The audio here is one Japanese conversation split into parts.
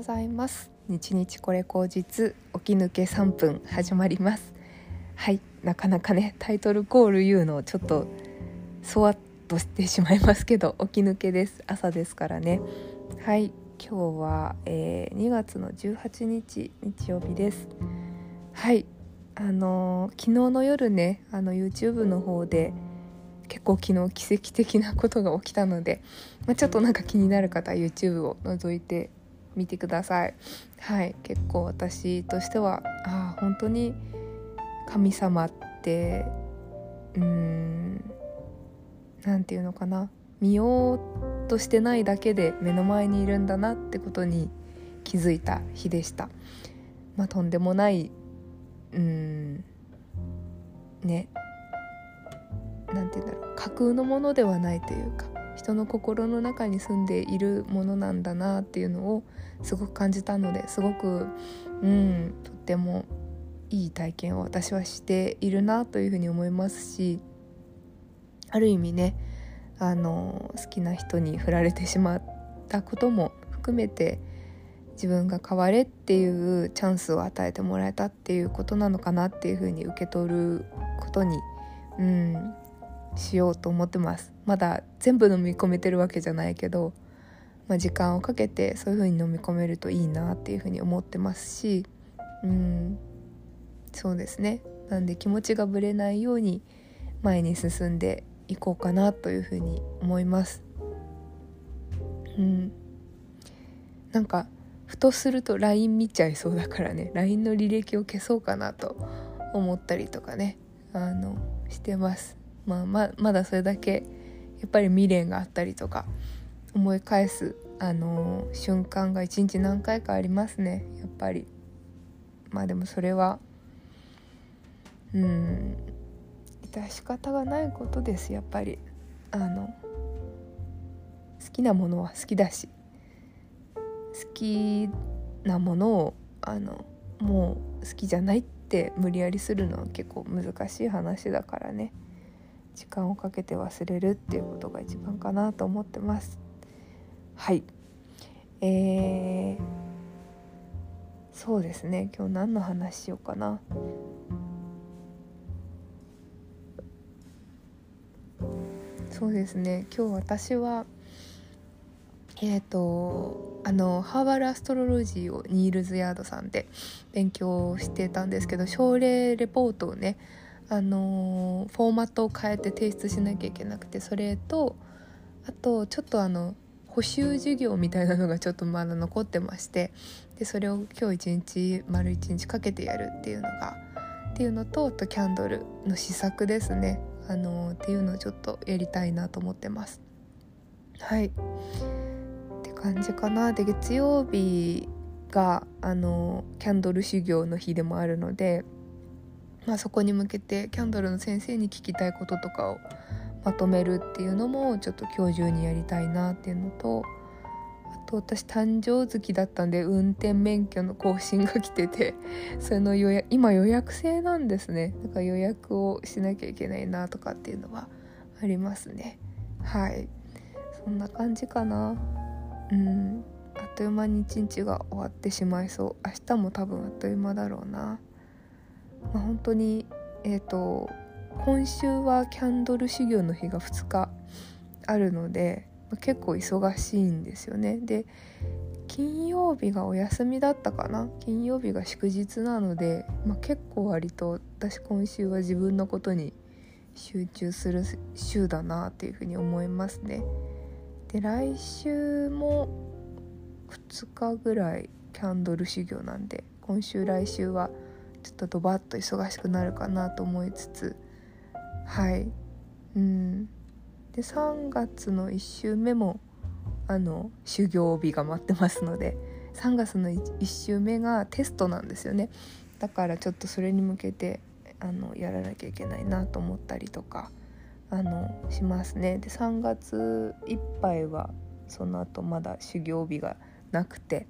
ございます。日日これ口実起き抜け3分始まります。はいなかなかねタイトルコール言うのちょっとそわっとしてしまいますけど起き抜けです。朝ですからね。はい今日は、えー、2月の18日日曜日です。はいあのー、昨日の夜ねあの YouTube の方で結構昨日奇跡的なことが起きたので、まあ、ちょっとなんか気になる方は YouTube を覗いてみてください。はい結構私としてはああ本当に神様ってうーん何て言うのかな。見ようとしてないだけで目の前にいるんだなってことに気づいた日でした。まあとんでもないうんね何て言うんだろう。架空のものではないというか人の心の中に住んでいるものなんだなっていうのをすごく感じたのですごくうんとってもいい体験を私はしているなというふうに思いますしある意味ねあの好きな人に振られてしまったことも含めて自分が変われっていうチャンスを与えてもらえたっていうことなのかなっていうふうに受け取ることに、うん、しようと思ってます。まだ全部飲み込めてるわけじゃないけど、まあ、時間をかけてそういう風に飲み込めるといいなっていう風に思ってますしうん。そうですね。なんで気持ちがぶれないように前に進んでいこうかなという風に思います。うん。なんかふとすると LINE 見ちゃいそうだからね。LINE の履歴を消そうかなと思ったりとかね。あのしてます。まあ、ままだそれだけやっぱり未練があったりとか思い返す、あのー、瞬間が一日何回かありますねやっぱりまあでもそれはうん致し方がないことですやっぱりあの好きなものは好きだし好きなものをあのもう好きじゃないって無理やりするのは結構難しい話だからね。時間をかけて忘れるっていうことが一番かなと思ってます。はい。えー、そうですね。今日何の話しようかな。そうですね。今日私はえっ、ー、とあのハーバルアストロロジーをニールズヤードさんで勉強してたんですけど症例レポートをねあのフォーマットを変えて提出しなきゃいけなくてそれとあとちょっとあの補習授業みたいなのがちょっとまだ残ってましてでそれを今日一日丸一日かけてやるっていうのがっていうのとあとキャンドルの試作ですね。あのっていうのをちょっとやりたいなと思ってます。はい。って感じかな。で月曜日があのキャンドル修行の日でもあるのでまあ、そこに向けてキャンドルの先生に聞きたいこととかをまとめるっていうのもちょっと今日中にやりたいなっていうのとあと私誕生月だったんで運転免許の更新が来ててその予約今予約制なんですね。だから予約をしなきゃいけないなとかっていうのはありますね。はい。そんな感じかな。うん。あっという間に一日が終わってしまいそう。明日も多分あっという間だろうな。まあ、本当にえっ、ー、と今週はキャンドル修行の日が2日あるので、まあ、結構忙しいんですよね。で金曜日がお休みだったかな？金曜日が祝日なので、まあ、結構割と私今週は自分のことに集中する週だなっていうふうに思いますね。で来週も2日ぐらいキャンドル修行なんで今週来週はとドバッと忙しくなるかなと思いつつはい。うん。で3月の1週目もあの修行日が待ってますので3月の 1, 1週目がテストなんですよね。だからちょっとそれに向けてあのやらなきゃいけないなと思ったりとかあのしますね。で3月いっぱいはその後まだ修行日がなくて。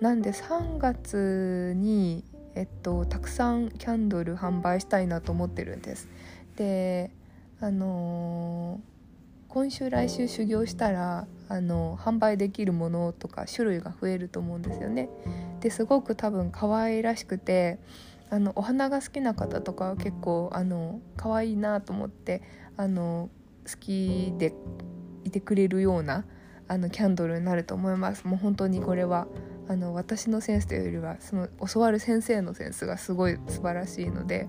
なんで3月にえっと、たくさんキャンドル販売したいなと思ってるんです。であのー、今週来週修行したらあの販売できるものとか種類が増えると思うんですよね。ですごく多分可愛らしくてあのお花が好きな方とかは結構あの可愛いなと思ってあの好きでいてくれるようなあのキャンドルになると思いますもう本当にこれはあの私のセンスというよりはその教わる先生のセンスがすごい素晴らしいので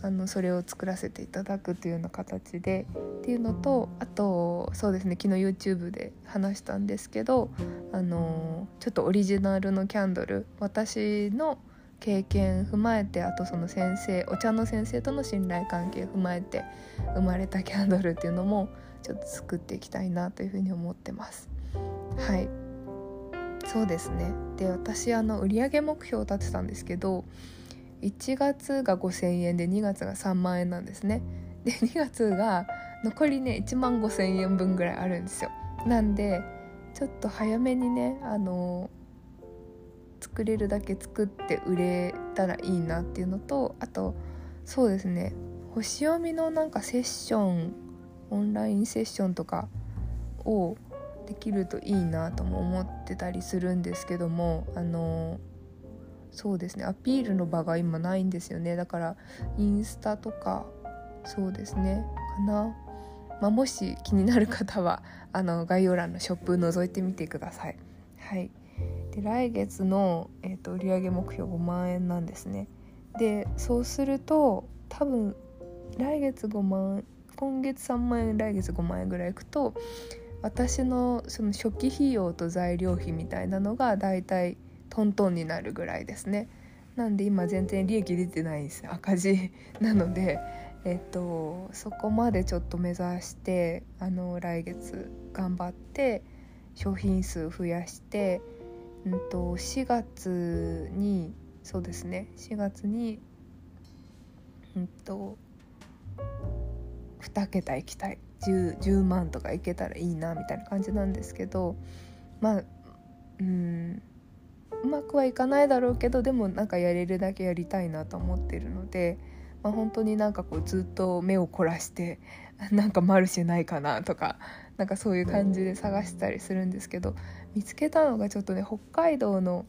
あのそれを作らせていただくというような形でっていうのとあとそうですね昨日 YouTube で話したんですけどあのちょっとオリジナルのキャンドル私の経験踏まえてあとその先生お茶の先生との信頼関係踏まえて生まれたキャンドルっていうのもちょっと作っていきたいなというふうに思ってます。はいそうですね。で私あの売上目標を立てたんですけど1月が5,000円で2月が3万円なんですね。で2月が残りね1万5,000円分ぐらいあるんですよ。なんでちょっと早めにねあの作れるだけ作って売れたらいいなっていうのとあとそうですね。星読みのなんかセッションオンラインセッションとかをできるといいなとも思ってたりするんですけどもあのそうですねアピールの場が今ないんですよね。だからインスタとかそうですねかな、まあ、もし気になる方はあの概要欄のショップ覗いてみてください。はい。で来月の、えーと、売上目標5万円なんですね。でそうすると多分来月5万今月3万円来月5万円ぐらいいくと私のその初期費用と材料費みたいなのがだいたいトントンになるぐらいですね。なんで今全然利益出てないんです赤字なので。えっとそこまでちょっと目指してあの来月頑張って商品数増やして、うんと、4月にそうですね4月にうんと2桁いきたい。10, 10万とかいけたらいいなみたいな感じなんですけどまあうんうまくはいかないだろうけどでもなんかやれるだけやりたいなと思ってるので、まあ、本当になんかこうずっと目を凝らして なんかマルシェないかなとかなんかそういう感じで探したりするんですけど見つけたのがちょっとね北海道の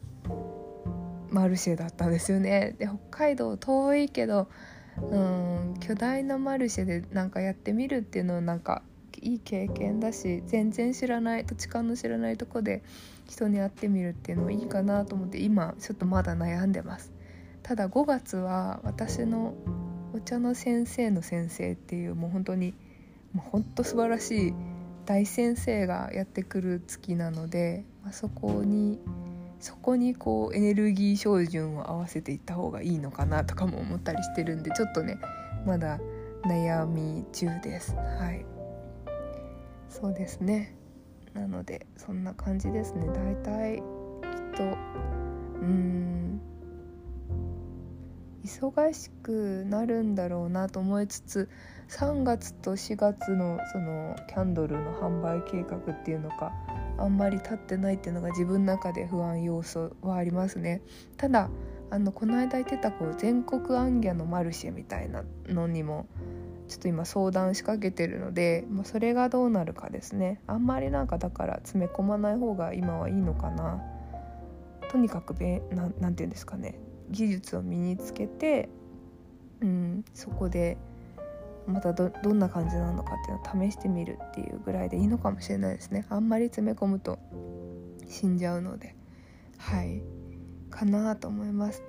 マルシェだったんですよね。で北海道遠いけどうん巨大なマルシェでなんかやってみるっていうのはなんかいい経験だし全然知らない土地勘の知らないとこで人に会ってみるっていうのもいいかなと思って今ちょっとまだ悩んでます。ただ5月は私のお茶の先生の先生っていうもう本当にもう本当素晴らしい大先生がやってくる月なので、まあ、そこにそこにこうエネルギー照準を合わせていった方がいいのかなとかも思ったりしてるんでちょっとねまだ悩み中です。はい。そうですね。なのでそんな感じですね。大体きっとうん忙しくなるんだろうなと思いつつ3月と4月のそのキャンドルの販売計画っていうのかあんまり立ってないっていうのが自分の中で不安要素はありますね。ただあのこの間言ってたこう全国アンギャのマルシェみたいなのにもちょっと今相談しかけてるので、まあ、それがどうなるかですね。あんまりなんかだから詰め込まない方が今はいいのかな。とにかくべななんて言うんですかね。技術を身につけて、うん、そこでまたどどんな感じなのかっていうのを試してみるっていうぐらいでいいのかもしれないですね。あんまり詰め込むと死んじゃうので。はい。かなと思います。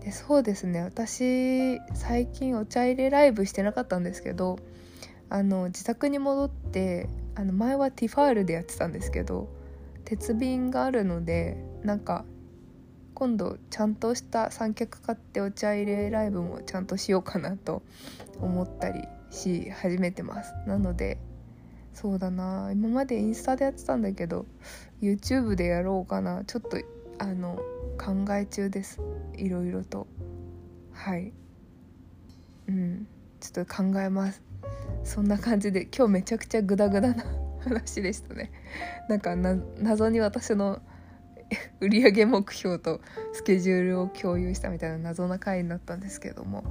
でそうですね。私最近お茶入れライブしてなかったんですけどあの自宅に戻ってあの前はティファールでやってたんですけど鉄瓶があるのでなんか今度ちゃんとした三脚買ってお茶入れライブもちゃんとしようかなと思ったりし始めてます。なのでそうだな。今までインスタでやってたんだけど YouTube でやろうかな。ちょっとあの考え中です。いろいろと。はい。うん。ちょっと考えます。そんな感じで今日めちゃくちゃグダグダな 話でしたね。なんか謎に私の 売上目標とスケジュールを共有したみたいな謎な回になったんですけども。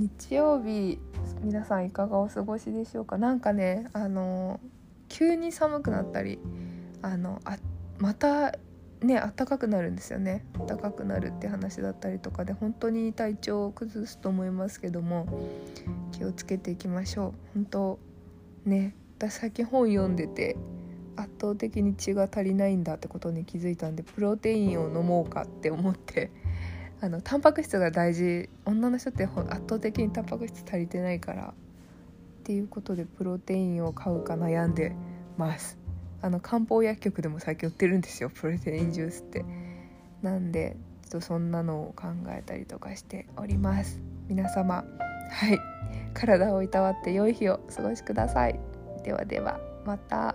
日曜日皆さんいかがお過ごしでしょうか？なんかねあの急に寒くなったりあのあまたね暖かくなるんですよね。暖かくなるって話だったりとかで本当に体調を崩すと思いますけども気をつけていきましょう。本当ね私最近本読んでて圧倒的に血が足りないんだってことに気づいたんでプロテインを飲もうかって思ってあのタンパク質が大事。女の人って圧倒的にタンパク質足りてないからっていうことでプロテインを買うか悩んでます。あの漢方薬局でも最近売ってるんですよプロテインジュースって。なんでちょっとそんなのを考えたりとかしております。皆様はい。体をいたわって良い日をお過ごしください。ではではまた。